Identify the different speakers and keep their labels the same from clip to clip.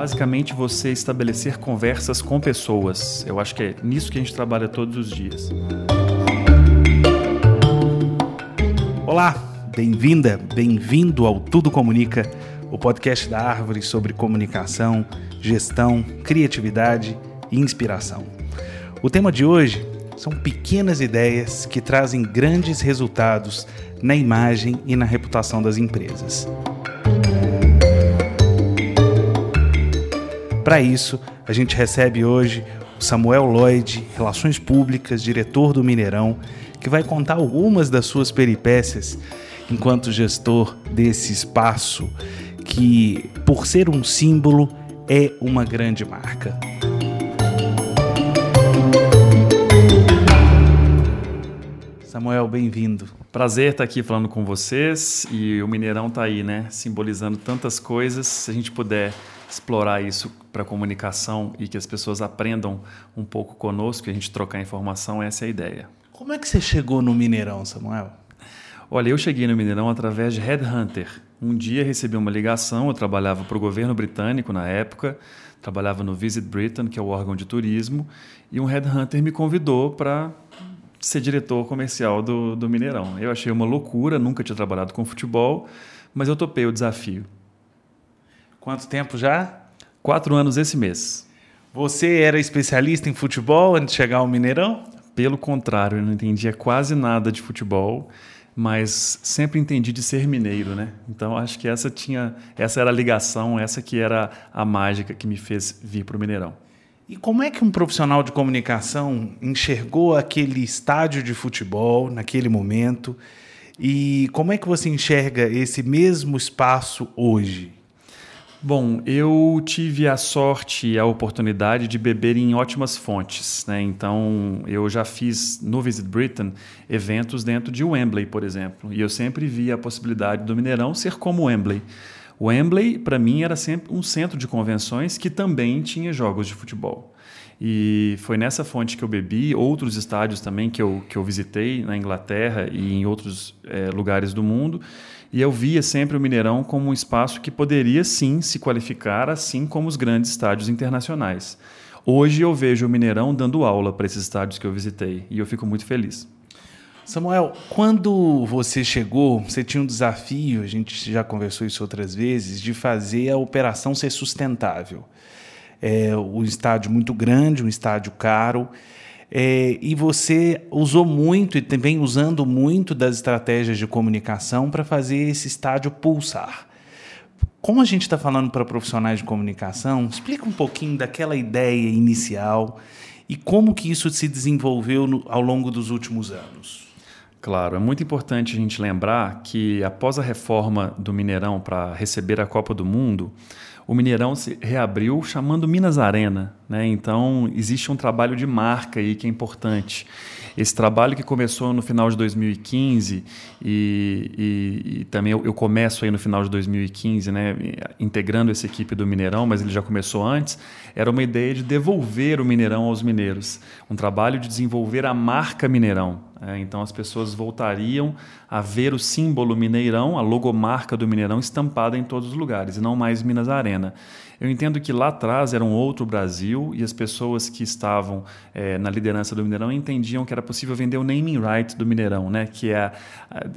Speaker 1: Basicamente, você estabelecer conversas com pessoas. Eu acho que é nisso que a gente trabalha todos os dias.
Speaker 2: Olá, bem-vinda, bem-vindo ao Tudo Comunica, o podcast da Árvore sobre comunicação, gestão, criatividade e inspiração. O tema de hoje são pequenas ideias que trazem grandes resultados na imagem e na reputação das empresas. Para isso, a gente recebe hoje o Samuel Lloyd, Relações Públicas, diretor do Mineirão, que vai contar algumas das suas peripécias enquanto gestor desse espaço que, por ser um símbolo, é uma grande marca. Samuel, bem-vindo.
Speaker 1: Prazer estar aqui falando com vocês e o Mineirão está aí, né? Simbolizando tantas coisas. Se a gente puder explorar isso para comunicação e que as pessoas aprendam um pouco conosco, e a gente trocar informação, essa é a ideia.
Speaker 2: Como é que você chegou no Mineirão, Samuel?
Speaker 1: Olha, eu cheguei no Mineirão através de Headhunter. Um dia recebi uma ligação, eu trabalhava para o governo britânico na época, trabalhava no Visit Britain, que é o órgão de turismo, e um Headhunter me convidou para ser diretor comercial do, do Mineirão. Eu achei uma loucura, nunca tinha trabalhado com futebol, mas eu topei o desafio.
Speaker 2: Quanto tempo já?
Speaker 1: Quatro anos esse mês.
Speaker 2: Você era especialista em futebol antes de chegar ao Mineirão?
Speaker 1: Pelo contrário, eu não entendia quase nada de futebol, mas sempre entendi de ser mineiro, né? Então acho que essa tinha, essa era a ligação, essa que era a mágica que me fez vir para o Mineirão.
Speaker 2: E como é que um profissional de comunicação enxergou aquele estádio de futebol naquele momento? E como é que você enxerga esse mesmo espaço hoje?
Speaker 1: Bom, eu tive a sorte e a oportunidade de beber em ótimas fontes. Né? Então, eu já fiz no Visit Britain eventos dentro de Wembley, por exemplo. E eu sempre vi a possibilidade do Mineirão ser como Wembley. Wembley, para mim, era sempre um centro de convenções que também tinha jogos de futebol. E foi nessa fonte que eu bebi, outros estádios também que eu, que eu visitei na Inglaterra e em outros é, lugares do mundo. E eu via sempre o Mineirão como um espaço que poderia sim se qualificar, assim como os grandes estádios internacionais. Hoje eu vejo o Mineirão dando aula para esses estádios que eu visitei e eu fico muito feliz.
Speaker 2: Samuel, quando você chegou, você tinha um desafio, a gente já conversou isso outras vezes, de fazer a operação ser sustentável. É um estádio muito grande, um estádio caro, é, e você usou muito e também usando muito das estratégias de comunicação para fazer esse estádio pulsar. Como a gente está falando para profissionais de comunicação, explica um pouquinho daquela ideia inicial e como que isso se desenvolveu no, ao longo dos últimos anos.
Speaker 1: Claro, é muito importante a gente lembrar que após a reforma do Mineirão para receber a Copa do Mundo, o Mineirão se reabriu chamando Minas Arena. Né? Então, existe um trabalho de marca aí que é importante. Esse trabalho que começou no final de 2015 e, e, e também eu, eu, começo aí no final de 2015, né, integrando essa equipe do Mineirão, mas ele já começou antes, era uma ideia de devolver o Mineirão aos mineiros. Um trabalho de desenvolver a marca Mineirão. É, então as pessoas voltariam a ver o símbolo Mineirão, a logomarca do Mineirão estampada em todos os lugares, e não mais Minas Arena. Eu entendo que lá atrás era um outro Brasil e as pessoas que estavam é, na liderança do Mineirão entendiam que era possível vender o naming right do Mineirão, né? que é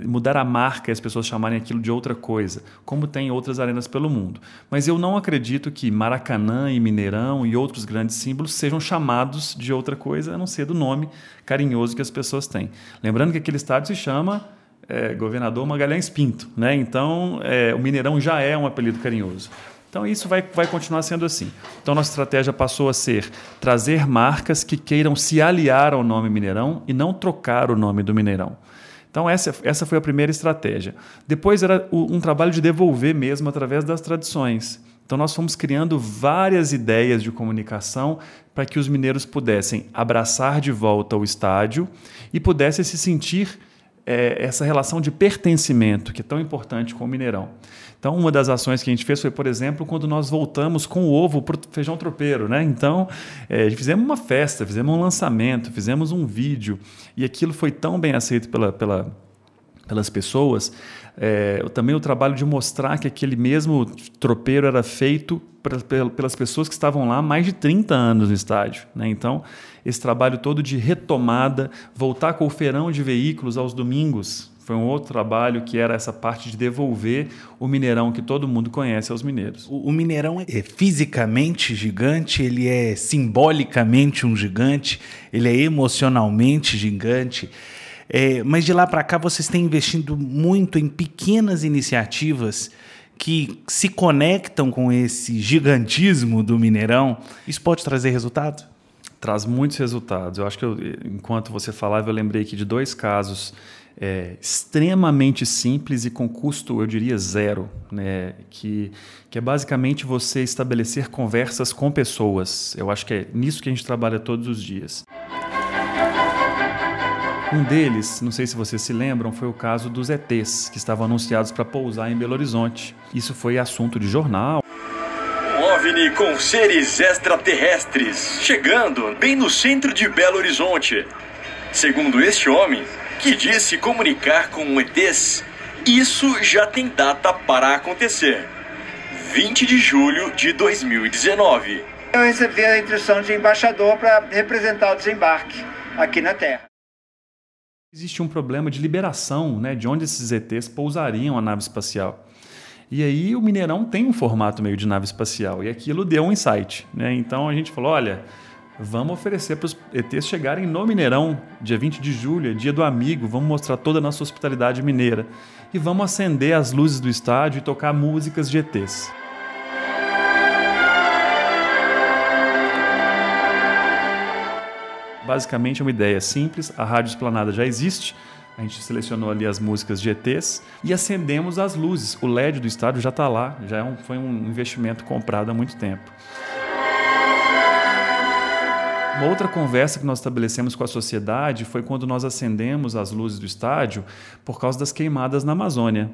Speaker 1: mudar a marca e as pessoas chamarem aquilo de outra coisa, como tem outras arenas pelo mundo. Mas eu não acredito que Maracanã e Mineirão e outros grandes símbolos sejam chamados de outra coisa, a não ser do nome carinhoso que as pessoas têm. Lembrando que aquele estádio se chama é, Governador Magalhães Pinto, né? então é, o Mineirão já é um apelido carinhoso. Então isso vai, vai continuar sendo assim. Então nossa estratégia passou a ser trazer marcas que queiram se aliar ao nome Mineirão e não trocar o nome do Mineirão. Então essa, essa foi a primeira estratégia. Depois era um trabalho de devolver mesmo através das tradições. Então nós fomos criando várias ideias de comunicação para que os mineiros pudessem abraçar de volta o estádio e pudessem se sentir é, essa relação de pertencimento que é tão importante com o Mineirão. Então, uma das ações que a gente fez foi, por exemplo, quando nós voltamos com o ovo para o feijão tropeiro. Né? Então, é, fizemos uma festa, fizemos um lançamento, fizemos um vídeo, e aquilo foi tão bem aceito pela, pela, pelas pessoas, é, também o trabalho de mostrar que aquele mesmo tropeiro era feito pelas pessoas que estavam lá mais de 30 anos no estádio. Né? Então, esse trabalho todo de retomada, voltar com o feirão de veículos aos domingos, foi um outro trabalho que era essa parte de devolver o Mineirão que todo mundo conhece aos mineiros.
Speaker 2: O, o Mineirão é fisicamente gigante, ele é simbolicamente um gigante, ele é emocionalmente gigante. É, mas de lá para cá vocês têm investido muito em pequenas iniciativas que se conectam com esse gigantismo do Mineirão. Isso pode trazer resultado?
Speaker 1: Traz muitos resultados. Eu acho que eu, enquanto você falava, eu lembrei aqui de dois casos é, extremamente simples e com custo, eu diria, zero, né? que, que é basicamente você estabelecer conversas com pessoas. Eu acho que é nisso que a gente trabalha todos os dias. Um deles, não sei se vocês se lembram, foi o caso dos ETs, que estavam anunciados para pousar em Belo Horizonte. Isso foi assunto de jornal.
Speaker 3: OVNI com seres extraterrestres, chegando bem no centro de Belo Horizonte. Segundo este homem, que disse comunicar com ETs, isso já tem data para acontecer. 20 de julho de 2019.
Speaker 4: Eu recebi a instrução de embaixador para representar o desembarque aqui na Terra.
Speaker 1: Existe um problema de liberação né, de onde esses ETs pousariam a nave espacial. E aí o Mineirão tem um formato meio de nave espacial, e aquilo deu um insight. Né? Então a gente falou: olha, vamos oferecer para os ETs chegarem no Mineirão, dia 20 de julho, é dia do amigo, vamos mostrar toda a nossa hospitalidade mineira. E vamos acender as luzes do estádio e tocar músicas de ETs. Basicamente é uma ideia simples, a Rádio Esplanada já existe, a gente selecionou ali as músicas ETs e acendemos as luzes. O LED do estádio já está lá, já é um, foi um investimento comprado há muito tempo. Uma outra conversa que nós estabelecemos com a sociedade foi quando nós acendemos as luzes do estádio por causa das queimadas na Amazônia.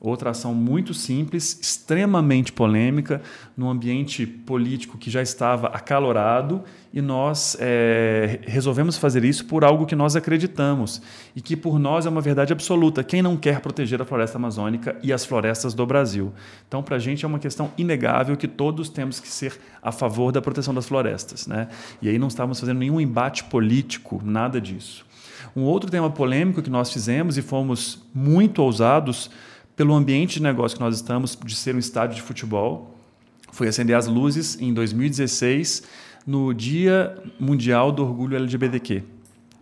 Speaker 1: Outra ação muito simples, extremamente polêmica, num ambiente político que já estava acalorado, e nós é, resolvemos fazer isso por algo que nós acreditamos e que por nós é uma verdade absoluta. Quem não quer proteger a floresta amazônica e as florestas do Brasil? Então, para a gente é uma questão inegável que todos temos que ser a favor da proteção das florestas. Né? E aí não estávamos fazendo nenhum embate político, nada disso. Um outro tema polêmico que nós fizemos e fomos muito ousados pelo ambiente de negócio que nós estamos, de ser um estádio de futebol, foi acender as luzes em 2016, no Dia Mundial do Orgulho LGBTQ.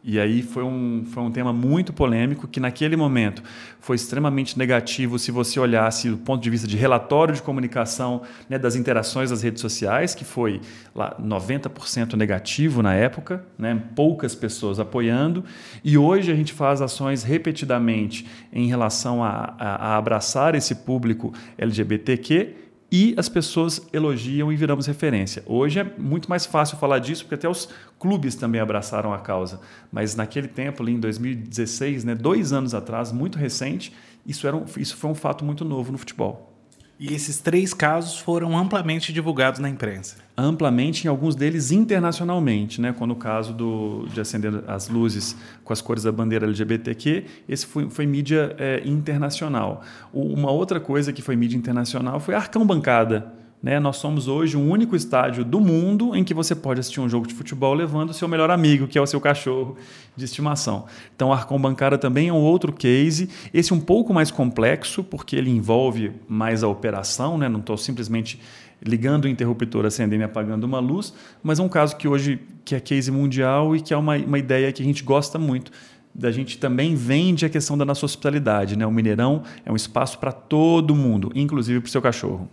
Speaker 1: E aí foi um, foi um tema muito polêmico que naquele momento foi extremamente negativo se você olhasse do ponto de vista de relatório de comunicação né, das interações das redes sociais, que foi lá 90% negativo na época, né, poucas pessoas apoiando. E hoje a gente faz ações repetidamente em relação a, a, a abraçar esse público LGBTQ e as pessoas elogiam e viramos referência. Hoje é muito mais fácil falar disso, porque até os clubes também abraçaram a causa. Mas naquele tempo, ali em 2016, né, dois anos atrás, muito recente, isso, era um, isso foi um fato muito novo no futebol.
Speaker 2: E esses três casos foram amplamente divulgados na imprensa?
Speaker 1: Amplamente, em alguns deles internacionalmente. Né? Quando o caso do, de acender as luzes com as cores da bandeira LGBTQ, esse foi, foi mídia é, internacional. Uma outra coisa que foi mídia internacional foi a Arcão Bancada né? Nós somos hoje o único estádio do mundo em que você pode assistir um jogo de futebol levando o seu melhor amigo, que é o seu cachorro de estimação. Então, a Arcom Bancária também é um outro case, esse um pouco mais complexo, porque ele envolve mais a operação, né? não estou simplesmente ligando o interruptor, acendendo e apagando uma luz, mas é um caso que hoje que é case mundial e que é uma, uma ideia que a gente gosta muito da gente também vende a questão da nossa hospitalidade. Né? O Mineirão é um espaço para todo mundo, inclusive para o seu cachorro.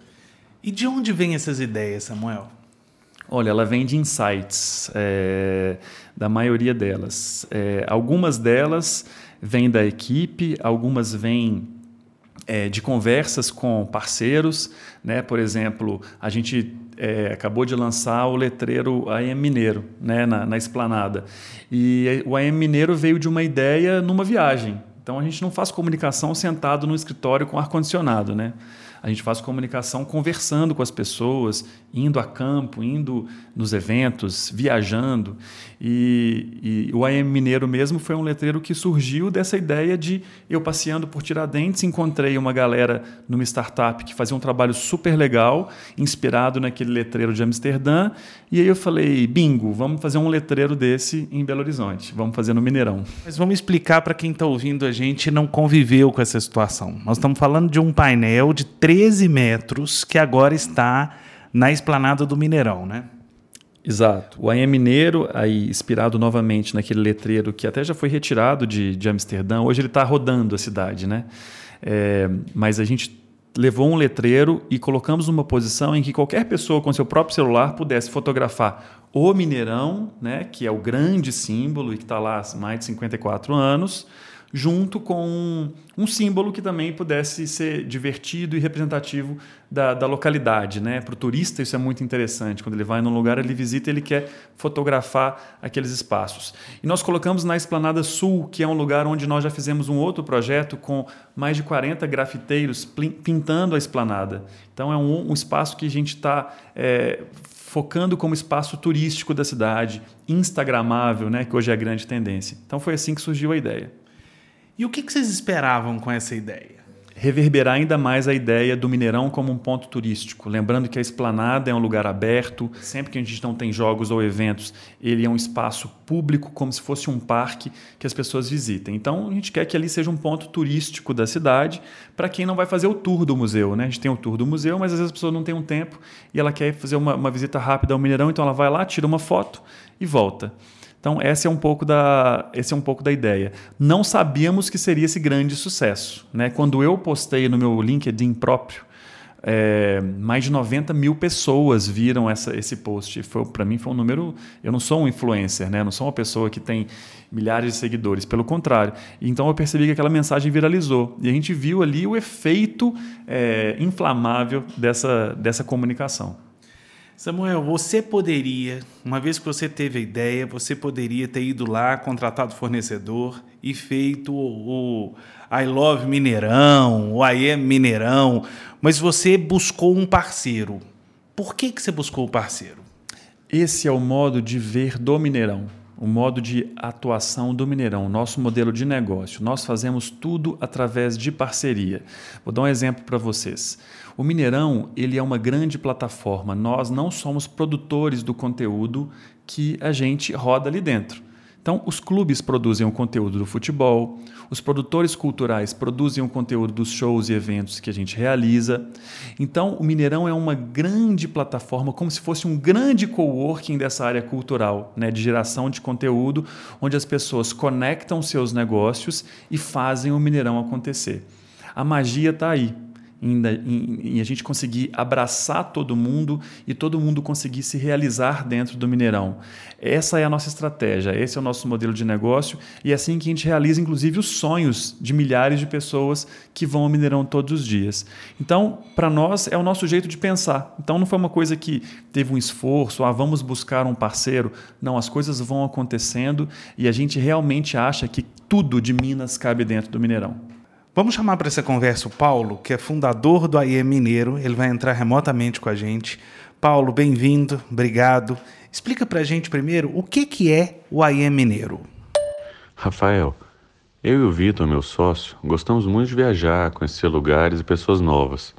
Speaker 2: E de onde vêm essas ideias, Samuel?
Speaker 1: Olha, ela vem de insights, é, da maioria delas. É, algumas delas vêm da equipe, algumas vêm é, de conversas com parceiros. Né? Por exemplo, a gente é, acabou de lançar o letreiro AM Mineiro né? na, na esplanada. E o AM Mineiro veio de uma ideia numa viagem. Então a gente não faz comunicação sentado no escritório com ar-condicionado. Né? A gente faz comunicação conversando com as pessoas, indo a campo, indo nos eventos, viajando. E, e o AM Mineiro mesmo foi um letreiro que surgiu dessa ideia de eu passeando por Tiradentes, encontrei uma galera numa startup que fazia um trabalho super legal, inspirado naquele letreiro de Amsterdã. E aí eu falei, bingo, vamos fazer um letreiro desse em Belo Horizonte, vamos fazer no Mineirão.
Speaker 2: Mas vamos explicar para quem está ouvindo a gente não conviveu com essa situação. Nós estamos falando de um painel de 13 metros que agora está na esplanada do Mineirão, né?
Speaker 1: Exato. O AM Mineiro, aí inspirado novamente naquele letreiro que até já foi retirado de, de Amsterdã, hoje ele está rodando a cidade, né? É, mas a gente levou um letreiro e colocamos numa posição em que qualquer pessoa com seu próprio celular pudesse fotografar o Mineirão, né, que é o grande símbolo e que está lá há mais de 54 anos, junto com um, um, símbolo que também pudesse ser divertido e representativo da, da localidade. Né? Para o turista isso é muito interessante. Quando ele vai num lugar, ele visita ele quer fotografar aqueles espaços. E nós colocamos na Esplanada Sul, que é um lugar onde nós já fizemos um outro projeto com mais de 40 grafiteiros pintando a esplanada. Então é um, um espaço que a gente está é, focando como espaço turístico da cidade, instagramável, né, que hoje é a grande tendência. Então foi assim que surgiu a ideia.
Speaker 2: E o que vocês esperavam com essa ideia?
Speaker 1: reverberar ainda mais a ideia do Mineirão como um ponto turístico. Lembrando que a esplanada é um lugar aberto, sempre que a gente não tem jogos ou eventos, ele é um espaço público, como se fosse um parque que as pessoas visitem. Então a gente quer que ali seja um ponto turístico da cidade para quem não vai fazer o tour do museu. Né? A gente tem o tour do museu, mas às vezes a pessoa não tem um tempo e ela quer fazer uma, uma visita rápida ao Mineirão, então ela vai lá, tira uma foto e volta. Então, essa é um pouco da, esse é um pouco da ideia. Não sabíamos que seria esse grande sucesso. Né? Quando eu postei no meu LinkedIn próprio, é, mais de 90 mil pessoas viram essa, esse post. Para mim foi um número. Eu não sou um influencer, né? Não sou uma pessoa que tem milhares de seguidores. Pelo contrário. Então eu percebi que aquela mensagem viralizou. E a gente viu ali o efeito é, inflamável dessa, dessa comunicação.
Speaker 2: Samuel, você poderia, uma vez que você teve a ideia, você poderia ter ido lá, contratado fornecedor e feito o, I Love Mineirão, o I Am Mineirão, mas você buscou um parceiro. Por que, que você buscou o parceiro?
Speaker 1: Esse é o modo de ver do Mineirão, o modo de atuação do Mineirão, nosso modelo de negócio. Nós fazemos tudo através de parceria. Vou dar um exemplo para vocês. O Mineirão ele é uma grande plataforma. Nós não somos produtores do conteúdo que a gente roda ali dentro. Então, os clubes produzem o conteúdo do futebol, os produtores culturais produzem o conteúdo dos shows e eventos que a gente realiza. Então, o Mineirão é uma grande plataforma, como se fosse um grande coworking dessa área cultural, né, de geração de conteúdo, onde as pessoas conectam seus negócios e fazem o Mineirão acontecer. A magia está aí em, a gente conseguir abraçar todo mundo e todo mundo conseguir se realizar dentro do Mineirão. Essa é a nossa estratégia, esse é o nosso modelo de negócio e é assim que a gente realiza, inclusive, os sonhos de milhares de pessoas que vão ao Mineirão todos os dias. Então, para nós, é o nosso jeito de pensar. Então, não foi uma coisa que teve um esforço, ah, vamos buscar um parceiro. Não, as coisas vão acontecendo e a gente realmente acha que tudo de Minas cabe dentro do Mineirão.
Speaker 2: Vamos chamar para essa conversa o Paulo, que é fundador do AIE Mineiro. Ele vai entrar remotamente com a gente. Paulo, bem-vindo, obrigado. Explica para a gente primeiro o que, que é o AIE Mineiro.
Speaker 5: Rafael, eu e o Vitor, meu sócio, gostamos muito de viajar, conhecer lugares e pessoas novas.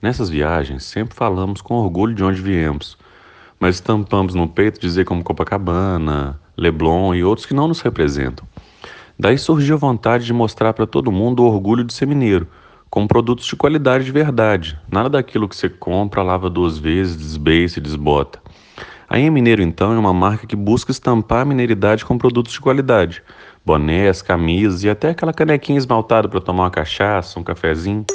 Speaker 5: Nessas viagens, sempre falamos com orgulho de onde viemos, mas estampamos no peito dizer como Copacabana, Leblon e outros que não nos representam. Daí surgiu a vontade de mostrar para todo mundo o orgulho de ser mineiro, com produtos de qualidade de verdade, nada daquilo que você compra, lava duas vezes, desbeiça e desbota. A Em Mineiro, então, é uma marca que busca estampar a mineiridade com produtos de qualidade. Bonés, camisas e até aquela canequinha esmaltada para tomar uma cachaça, um cafezinho.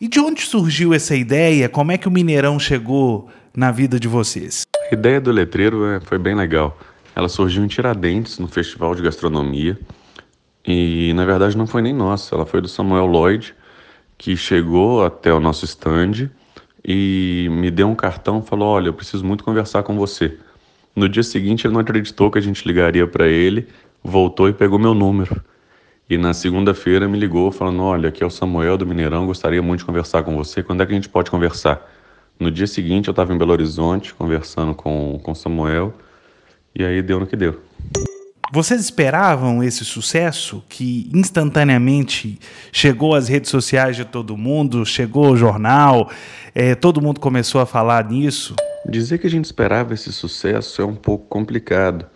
Speaker 2: E de onde surgiu essa ideia? Como é que o Mineirão chegou na vida de vocês?
Speaker 5: A ideia do letreiro é, foi bem legal. Ela surgiu em Tiradentes, no Festival de Gastronomia. E na verdade não foi nem nossa, ela foi do Samuel Lloyd, que chegou até o nosso stand e me deu um cartão, falou: "Olha, eu preciso muito conversar com você". No dia seguinte ele não acreditou que a gente ligaria para ele, voltou e pegou meu número. E na segunda-feira me ligou falando: Olha, aqui é o Samuel do Mineirão, gostaria muito de conversar com você. Quando é que a gente pode conversar? No dia seguinte eu estava em Belo Horizonte conversando com o Samuel e aí deu no que deu.
Speaker 2: Vocês esperavam esse sucesso que instantaneamente chegou às redes sociais de todo mundo, chegou ao jornal, é, todo mundo começou a falar nisso?
Speaker 5: Dizer que a gente esperava esse sucesso é um pouco complicado.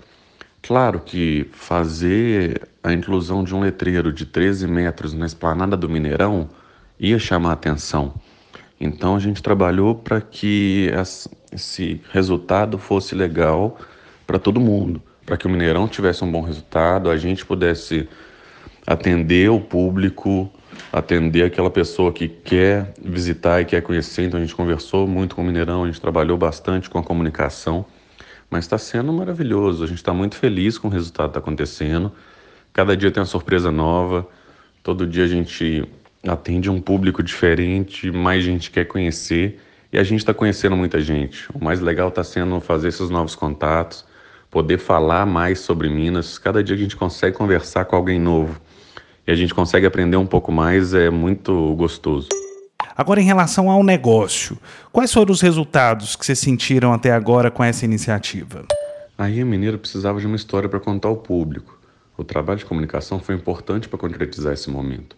Speaker 5: Claro que fazer a inclusão de um letreiro de 13 metros na esplanada do Mineirão ia chamar atenção. Então a gente trabalhou para que esse resultado fosse legal para todo mundo, para que o Mineirão tivesse um bom resultado, a gente pudesse atender o público, atender aquela pessoa que quer visitar e quer conhecer. Então a gente conversou muito com o Mineirão, a gente trabalhou bastante com a comunicação. Mas está sendo maravilhoso, a gente está muito feliz com o resultado que está acontecendo. Cada dia tem uma surpresa nova, todo dia a gente atende um público diferente, mais gente quer conhecer e a gente está conhecendo muita gente. O mais legal está sendo fazer esses novos contatos, poder falar mais sobre Minas. Cada dia a gente consegue conversar com alguém novo e a gente consegue aprender um pouco mais, é muito gostoso.
Speaker 2: Agora, em relação ao negócio, quais foram os resultados que vocês sentiram até agora com essa iniciativa?
Speaker 5: A Ria Mineiro precisava de uma história para contar ao público. O trabalho de comunicação foi importante para concretizar esse momento.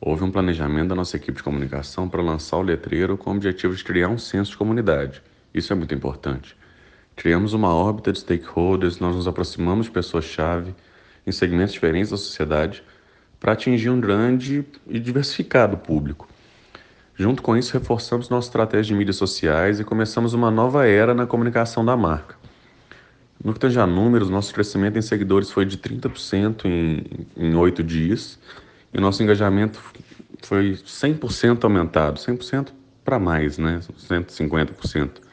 Speaker 5: Houve um planejamento da nossa equipe de comunicação para lançar o letreiro com o objetivo de criar um senso de comunidade. Isso é muito importante. Criamos uma órbita de stakeholders, nós nos aproximamos de pessoas-chave em segmentos diferentes da sociedade para atingir um grande e diversificado público. Junto com isso, reforçamos nossa estratégia de mídias sociais e começamos uma nova era na comunicação da marca. No que tange a números, nosso crescimento em seguidores foi de 30% em oito dias e nosso engajamento foi 100% aumentado, 100% para mais, né? 150%.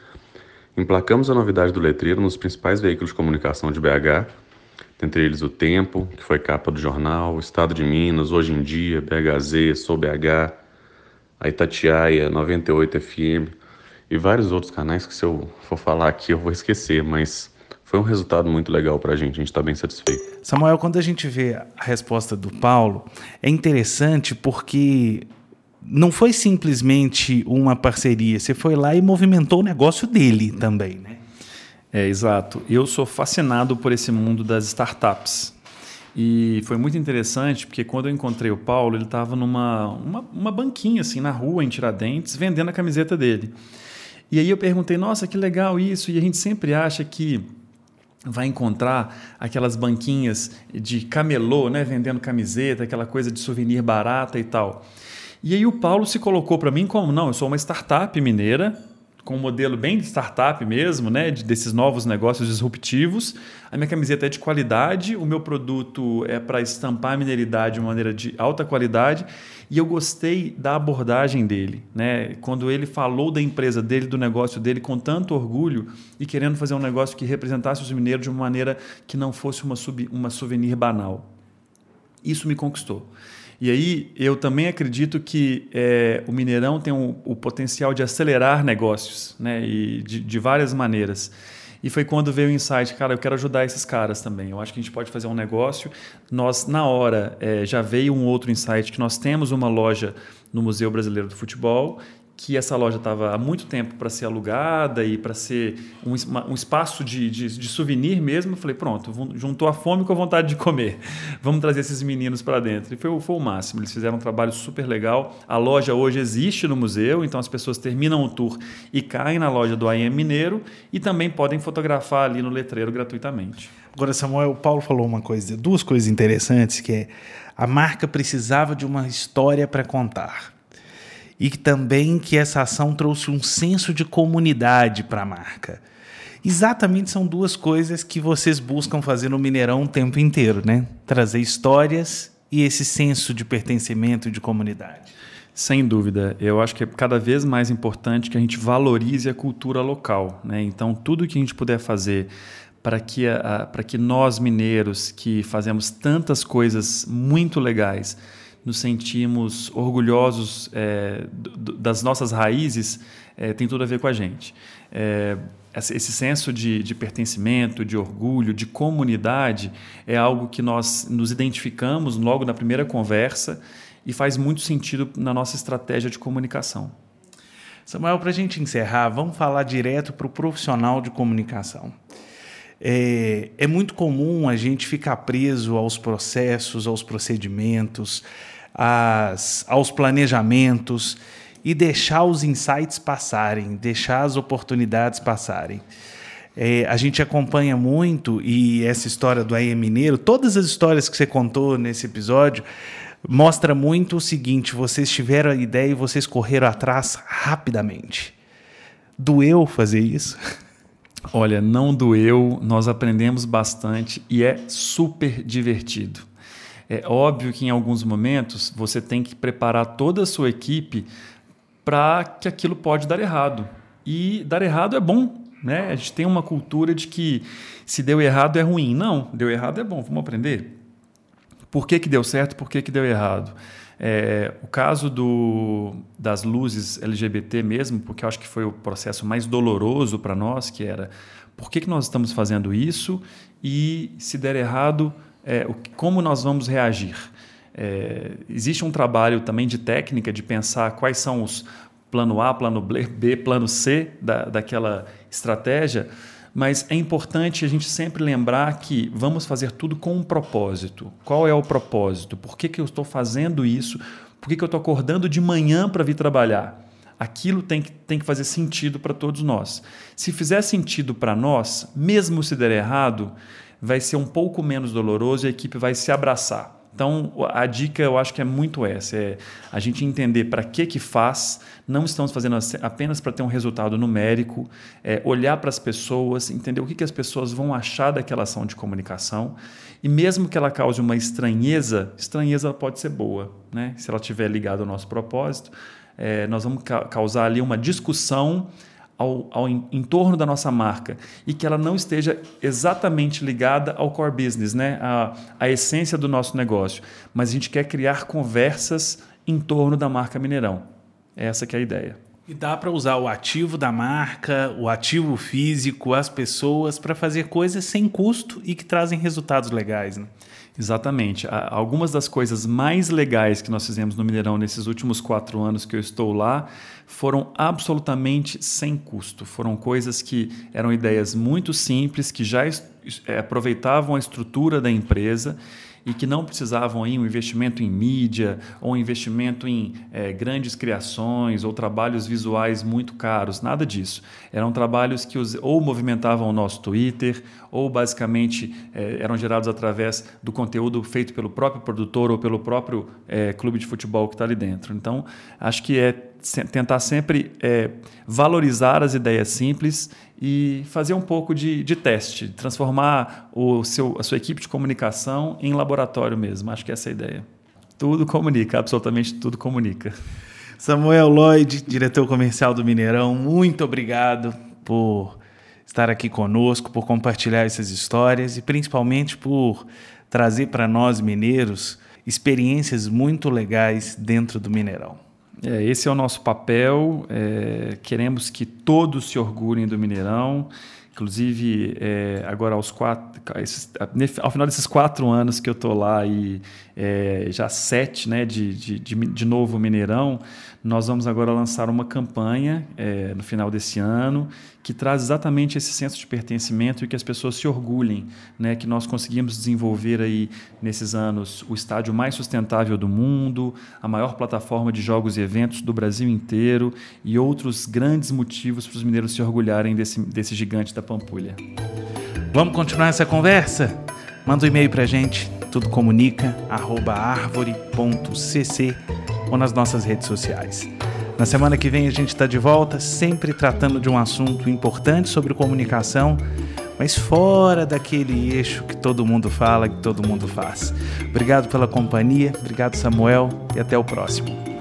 Speaker 5: Emplacamos a novidade do letreiro nos principais veículos de comunicação de BH, entre eles o Tempo, que foi capa do jornal, o Estado de Minas, Hoje em Dia, BHZ, Sou BH, a Itatiaia, 98 FM e vários outros canais que se eu for falar aqui eu vou esquecer, mas foi um resultado muito legal para a gente, a gente está bem satisfeito.
Speaker 2: Samuel, quando a gente vê a resposta do Paulo, é interessante porque não foi simplesmente uma parceria, você foi lá e movimentou o negócio dele também, né?
Speaker 1: É, exato. Eu sou fascinado por esse mundo das startups. E foi muito interessante porque quando eu encontrei o Paulo, ele estava numa uma, uma banquinha assim na rua em Tiradentes vendendo a camiseta dele. E aí eu perguntei: "Nossa, que legal isso". E a gente sempre acha que vai encontrar aquelas banquinhas de camelô, né, vendendo camiseta, aquela coisa de souvenir barata e tal. E aí o Paulo se colocou para mim como, não, eu sou uma startup mineira, com um modelo bem de startup mesmo, né, de, desses novos negócios disruptivos. A minha camiseta é de qualidade, o meu produto é para estampar a mineridade de uma maneira de alta qualidade. E eu gostei da abordagem dele, né? Quando ele falou da empresa dele, do negócio dele com tanto orgulho e querendo fazer um negócio que representasse os mineiros de uma maneira que não fosse uma, sub, uma souvenir banal. Isso me conquistou. E aí eu também acredito que é, o Mineirão tem um, o potencial de acelerar negócios, né? E de, de, várias maneiras. E foi quando veio o insight, cara, eu quero ajudar esses caras também. Eu acho que a gente pode fazer um negócio. Nós, na hora, é, já veio um outro insight que nós temos uma loja no Museu Brasileiro do Futebol que essa loja estava há muito tempo para ser alugada e para ser um, um espaço de, de, de, souvenir mesmo. Eu falei, pronto, juntou a fome com a vontade de comer. Vamos trazer esses meninos para dentro. E foi, foi o máximo. Eles fizeram um trabalho super legal. A loja hoje existe no museu, então as pessoas terminam o tour e caem na loja do AM Mineiro e também podem fotografar ali no letreiro gratuitamente.
Speaker 2: Agora, Samuel, o Paulo falou uma coisa, duas coisas interessantes, que é a marca precisava de uma história para contar e também que essa ação trouxe um senso de comunidade para a marca. Exatamente são duas coisas que vocês buscam fazer no Mineirão o tempo inteiro, né? Trazer histórias e esse senso de pertencimento e de comunidade.
Speaker 1: Sem dúvida, eu acho que é cada vez mais importante que a gente valorize a cultura local. Né? Então, tudo que a gente puder fazer para que, para que nós mineiros, que fazemos tantas coisas muito legais, nos sentimos orgulhosos é, das nossas raízes, é, tem tudo a ver com a gente. É, esse senso de, de, pertencimento, de orgulho, de comunidade é algo que nós nos identificamos logo na primeira conversa e faz muito sentido na nossa estratégia de comunicação.
Speaker 2: Samuel, para a gente encerrar, vamos falar direto para o profissional de comunicação. É, é, muito comum a gente ficar preso aos processos, aos procedimentos, aos planejamentos e deixar os insights passarem, deixar as oportunidades passarem. É, a gente acompanha muito e essa história do AM Mineiro, todas as histórias que você contou nesse episódio, mostra muito o seguinte: vocês tiveram a ideia e vocês correram atrás rapidamente. Doeu fazer isso?
Speaker 1: Olha, não doeu, nós aprendemos bastante e é super divertido. É óbvio que em alguns momentos você tem que preparar toda a sua equipe para que aquilo pode dar errado. E dar errado é bom, né? A gente tem uma cultura de que se deu errado é ruim. Não, deu errado é bom, vamos aprender. Por que, que deu certo, por que, que deu errado? É, o caso do, das luzes LGBT mesmo, porque eu acho que foi o processo mais doloroso para nós, que era por que, que nós estamos fazendo isso e se der errado, é, como nós vamos reagir? É, existe um trabalho também de técnica de pensar quais são os plano A, plano B, plano C da, daquela estratégia, mas é importante a gente sempre lembrar que vamos fazer tudo com um propósito. Qual é o propósito? Por que, que eu estou fazendo isso? Por que, que eu estou acordando de manhã para vir trabalhar? Aquilo tem que, tem que fazer sentido para todos nós. Se fizer sentido para nós, mesmo se der errado, vai ser um pouco menos doloroso e a equipe vai se abraçar. Então, a dica eu acho que é muito essa: é a gente entender para que que faz. Não estamos fazendo apenas para ter um resultado numérico, é olhar para as pessoas, entender o que, que as pessoas vão achar daquela ação de comunicação. E mesmo que ela cause uma estranheza, estranheza pode ser boa. Né? Se ela estiver ligada ao nosso propósito, é, nós vamos ca causar ali uma discussão ao, ao em, torno da nossa marca e que ela não esteja exatamente ligada ao core business, né? a, a essência do nosso negócio. Mas a gente quer criar conversas em torno da marca Mineirão. Essa que é a ideia.
Speaker 2: E dá para usar o ativo da marca, o ativo físico, as pessoas para fazer coisas sem custo e que trazem resultados legais, né?
Speaker 1: Exatamente. Algumas das coisas mais legais que nós fizemos no Mineirão nesses últimos quatro anos que eu estou lá foram absolutamente sem custo. Foram coisas que eram ideias muito simples, que já é, aproveitavam a estrutura da empresa e que não precisavam aí um investimento em mídia ou um investimento em é, grandes criações ou trabalhos visuais muito caros, nada disso. Eram trabalhos que os, ou movimentavam o nosso Twitter ou basicamente é, eram gerados através do conteúdo feito pelo próprio produtor ou pelo próprio é, clube de futebol que está ali dentro. Então, acho que é tentar sempre é, valorizar as ideias simples e fazer um pouco de, de teste, transformar o seu, a sua equipe de comunicação em laboratório mesmo. Acho que essa é a ideia. Tudo comunica, absolutamente tudo comunica.
Speaker 2: Samuel Lloyd, diretor comercial do Mineirão, muito obrigado por estar aqui conosco, por compartilhar essas histórias e principalmente por trazer para nós mineiros experiências muito legais dentro do Mineirão.
Speaker 1: É, esse é o nosso papel. É, queremos que todos se orgulhem do Mineirão. Inclusive, é, agora aos quatro, esses, ao final desses quatro anos que eu estou lá e é, já sete né, de, de, de, de, novo Mineirão, nós vamos agora lançar uma campanha é, no final desse ano que traz exatamente esse senso de pertencimento e que as pessoas se orgulhem, né, que nós conseguimos desenvolver aí nesses anos o estádio mais sustentável do mundo, a maior plataforma de jogos e eventos do Brasil inteiro e outros grandes motivos para os mineiros se orgulharem desse, desse gigante da Pampulha.
Speaker 2: Vamos continuar essa conversa? Manda um e-mail para a gente, tudocomunica@arvore.cc ou nas nossas redes sociais. Na semana que vem a gente está de volta, sempre tratando de um assunto importante sobre comunicação, mas fora daquele eixo que todo mundo fala, que todo mundo faz. Obrigado pela companhia, obrigado Samuel e até o próximo.